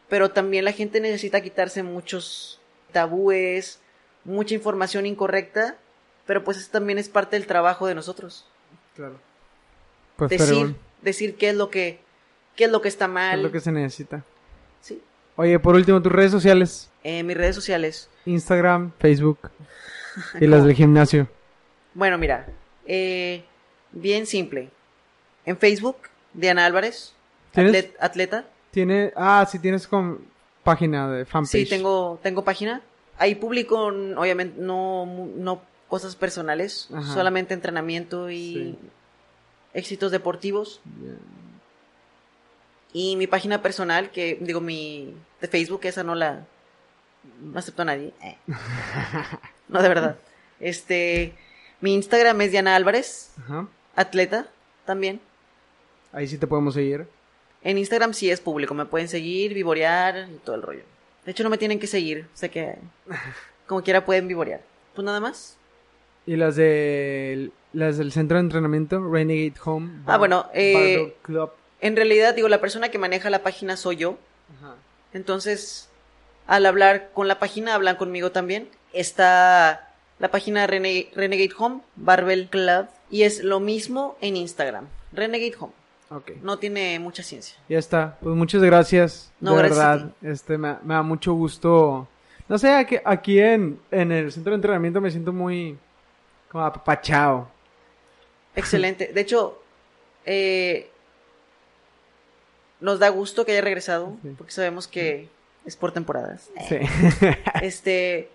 Pero también la gente necesita quitarse muchos tabúes, mucha información incorrecta. Pero pues eso también es parte del trabajo de nosotros. Claro. Pues decir, pero decir qué es lo que, qué es lo que está es mal. lo que se necesita. Sí. Oye, por último, tus redes sociales. Eh, mis redes sociales. Instagram, Facebook y las del gimnasio. Bueno, mira, eh, bien simple. En Facebook, Diana Álvarez, ¿Tienes? atlet- atleta. Tiene, ah, sí tienes con página de fanpage. Sí, tengo, tengo página. Ahí publico, obviamente, no, no cosas personales, Ajá. solamente entrenamiento y Sí. éxitos deportivos. Y mi página personal, que digo, mi de Facebook, esa no la no acepto a nadie. Eh. No, de verdad. Este, mi Instagram es Diana Álvarez, Ajá. Atleta también. Ahí sí te podemos seguir. En Instagram sí es público, me pueden seguir, vivorear y todo el rollo. De hecho, no me tienen que seguir, sé que como quiera pueden vivorear. Pues nada más. Y las de las del centro de entrenamiento, Renegade Home. Ah, bueno, eh, Club. En realidad, digo, la persona que maneja la página soy yo. Ajá. Entonces, al hablar con la página, hablan conmigo también. Está la página Rene- Renegade Home, Barbell Club, y es lo mismo en Instagram. Renegade Home. Ok. No tiene mucha ciencia. Ya está. Pues muchas gracias. No, de gracias verdad. Este, me, me da mucho gusto. No sé, aquí, aquí en, en el centro de entrenamiento me siento muy como apapachado. Excelente. De hecho, eh, nos da gusto que haya regresado, Sí. porque sabemos que es por temporadas. Sí. Este,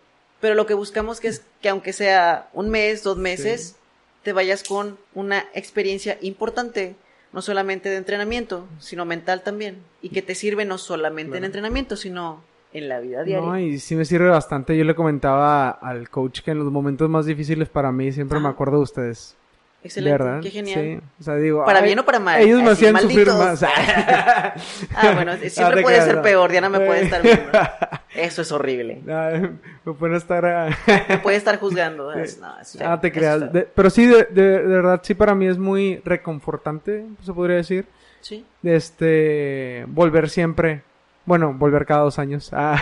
pero lo que buscamos que es que aunque sea un mes, dos meses, te vayas con una experiencia importante, no solamente de entrenamiento, sino mental también, y que te sirve no solamente en entrenamiento, sino en la vida diaria. No, y sí me sirve bastante. Yo le comentaba al coach que en los momentos más difíciles para mí siempre me Ah. acuerdo de ustedes. Excelente, ¿Verdad? qué genial. Sí. O sea, digo. ¿Para ay, bien o para mal? Ellos me hacían sufrir más. Ah, bueno, No siempre puede ser peor, Diana me puede estar viendo. Eso es horrible. Ay, me pueden estar. a- Me puede estar juzgando. es- no, es feo, Ah, te creas. De- pero sí, de, de- de verdad, sí, para mí es muy reconfortante, se podría decir. Sí. Este. Volver siempre. Bueno, volver cada dos años. A,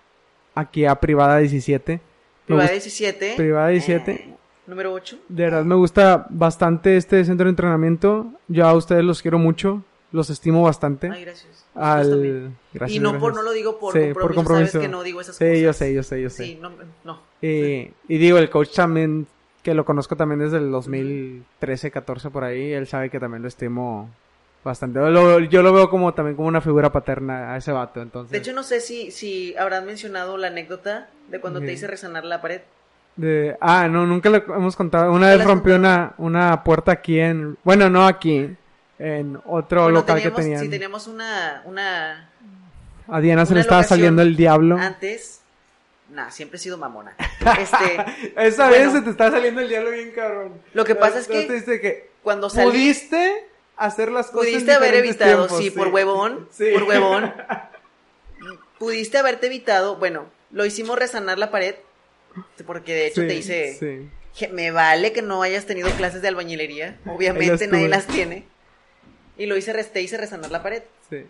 aquí a Privada 17. Me Privada gusta- 17. Privada 17. eh, número 8. De verdad me gusta bastante este centro de entrenamiento. Yo a ustedes los quiero mucho. Los estimo bastante. Ay, gracias. Al... Gracias, y no, por, no lo digo por, Sí, compromiso, por compromiso. sabes que no digo esas Sí, cosas. yo sé, yo sé, yo sé. Sí, no, no. Y, y digo, el coach también, que lo conozco también desde el 2013, 14 por ahí, él sabe que también lo estimo bastante. Lo- yo lo veo como también como una figura paterna a ese vato, entonces. De hecho, no sé si, si habrán mencionado la anécdota de cuando te hice resanar la pared. De- ah, no, nunca lo hemos contado. Una ¿Nunca vez rompió una, una puerta aquí en, bueno, no aquí, en otro Bueno, local teníamos, que tenían. Sí, teníamos una, una A Diana se le estaba saliendo el diablo. antes. Nah, siempre he sido mamona. Este, Esa bueno. vez se te está saliendo el diablo bien cabrón. Lo que pasa es que- te que cuando salí, pudiste hacer las cosas pudiste haber evitado, tiempos, sí, por huevón, Sí. por huevón. Pudiste haberte evitado, bueno, lo hicimos resanar la pared, porque de hecho te hice, me vale que no hayas tenido clases de albañilería, obviamente nadie las tiene, y lo hice, te hice resanar la pared, Sí.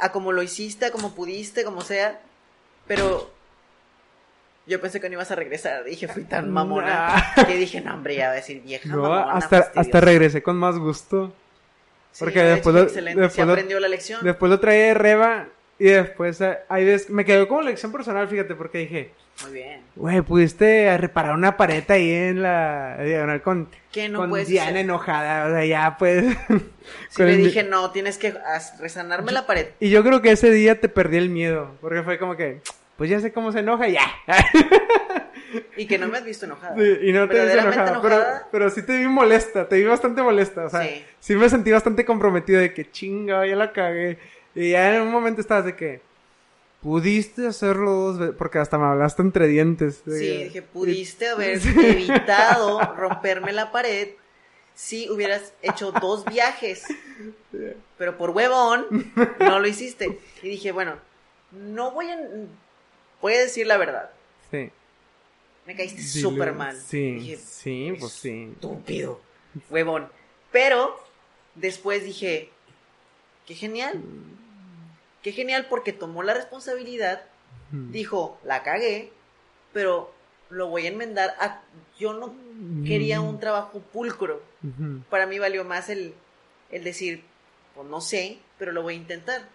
A como lo hiciste, a como pudiste, como sea, pero yo pensé que no ibas a regresar, dije, fui tan mamona, Nah. que dije, no hombre, ya va a decir vieja No, mamona, hasta, hasta fastidiosa". regresé con más gusto. Sí, porque hecho, después lo- excelente, después aprendió la lección. Después lo traía de Reba y después ahí ves, me quedó como lección personal, fíjate, porque dije, Muy bien. güey, pudiste reparar una pared ahí en la diagonal con, ¿Qué no con puedes Diana hacer? enojada, o sea, ya pues. Sí, le el- dije, no, tienes que resanarme la pared. Y yo creo que ese día te perdí el miedo, porque fue como que, pues ya sé cómo se enoja, ya. Y que no me has visto enojada. Sí, y no te vi Verdaderamente enojada, pero, enojada. pero sí te vi molesta, te vi bastante molesta, o sea, Sí. sí, me sentí bastante comprometido de que chinga, ya la cagué. Y ya en un momento estabas de que pudiste hacerlo dos veces, porque hasta me hablaste entre dientes. Sí, que- dije, pudiste haber evitado romperme la pared si hubieras hecho dos viajes. Pero por huevón, no lo hiciste. Y dije, bueno, no voy a... Voy a decir la verdad. Sí. Me caíste súper mal. Sí, Dije, sí, pues sí. estúpido, huevón. Pero después dije, qué genial. Qué genial porque tomó la responsabilidad, Mm. dijo, la cagué, pero lo voy a enmendar. a- yo no quería un trabajo pulcro. Para mí valió más el, el decir, pues no sé, pero lo voy a intentar.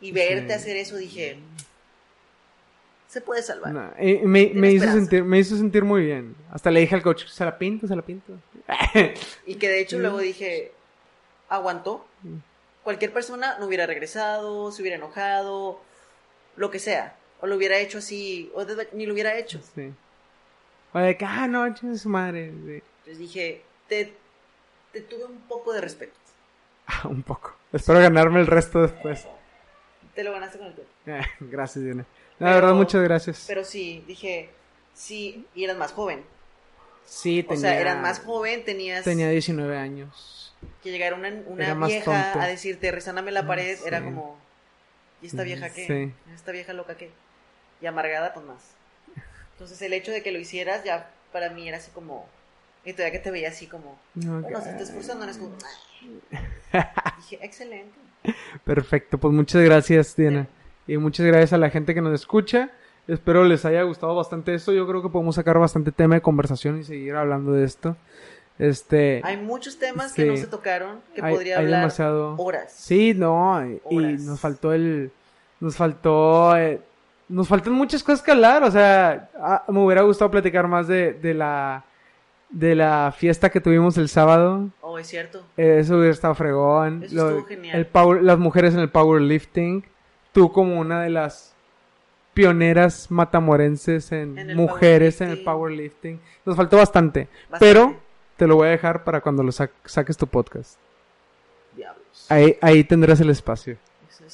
Y verte Sí. hacer eso dije, se puede salvar. No, y me, me hizo sentir, me hizo sentir muy bien. Hasta le dije al coach, se la pinto, se la pinto. Y que de hecho Mm. luego dije, aguantó. Cualquier persona no hubiera regresado, se hubiera enojado, lo que sea. O lo hubiera hecho así, o de- ni lo hubiera hecho. sí. O de que, ah, no, su madre. Sí. Entonces dije, te, te tuve un poco de respeto. Ah, un poco. Espero ganarme el resto después. Te lo ganaste con el tiempo. Eh, gracias, Diana. La Pero- verdad, muchas gracias. Pero sí, dije, sí, y eras más joven. sí, O sea, eras más joven, tenías Tenía 19 años. Que llegar una, una vieja tonto. a decirte, resáname la pared, Sí. era como, ¿y esta vieja qué? Sí. ¿Esta vieja loca qué? Y amargada, pues más. Entonces el hecho de que lo hicieras ya para mí era así como, y todavía que te veía así como, No, bueno, que- se está esforzando, no es como, dije, excelente. Perfecto, pues muchas gracias, Diana. Y muchas gracias a la gente que nos escucha. Espero les haya gustado bastante esto. Yo creo que podemos sacar bastante tema de conversación y seguir hablando de esto. Este, Hay muchos temas sí. que no se tocaron que Hay- podría hay hablar demasiado. horas. Sí, no, y- nos faltó el, nos faltó, eh, nos faltan muchas cosas que hablar, o sea, ah, me hubiera gustado platicar más de, de la, de la fiesta que tuvimos el sábado, Oh, es cierto. Eh, eso hubiera estado fregón, Eso estuvo genial. el power, las mujeres en el powerlifting, tú como una de las pioneras matamorenses en, mujeres en el powerlifting. powerlifting, nos faltó bastante, Bastante. pero te lo voy a dejar para cuando lo sa- saques tu podcast. Diablos. Ahí, ahí tendrás el espacio.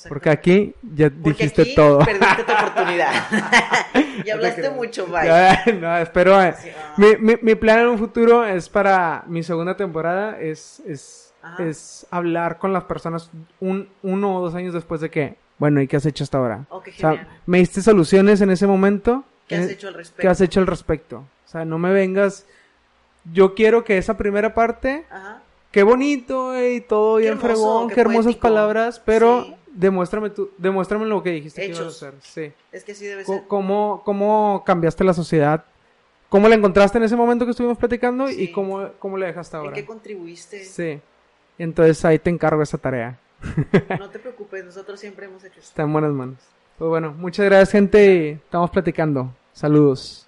Porque aquí ya Porque dijiste aquí todo. Perdiste tu oportunidad. ya te hablaste mucho, bye. No, espero. eh, Sí, ah. mi, mi, mi plan en un futuro es para mi segunda temporada es, es, es hablar con las personas un, uno o dos años después de que, bueno, ¿y qué has hecho hasta ahora? Oh, O sea, me diste soluciones en ese momento. ¿Qué has Eh, hecho al respecto? ¿Qué has hecho al respecto? O sea, no me vengas. Yo quiero que esa primera parte Ajá. qué bonito y todo Qué bien hermoso, fregón, qué qué, hermosas poético. palabras, pero Sí. demuéstrame tú, demuéstrame lo que dijiste que ibas a Hechos. hacer. Sí. Es que así debe ser. ¿Cómo, cómo cambiaste la sociedad? ¿Cómo la encontraste en ese momento que estuvimos platicando Sí. y cómo, cómo la dejaste ¿En ahora? qué contribuiste? Sí. Entonces ahí te encargo esa tarea. No te preocupes, nosotros siempre hemos hecho esto. Está en buenas manos. Pues bueno, muchas gracias gente estamos platicando. Saludos.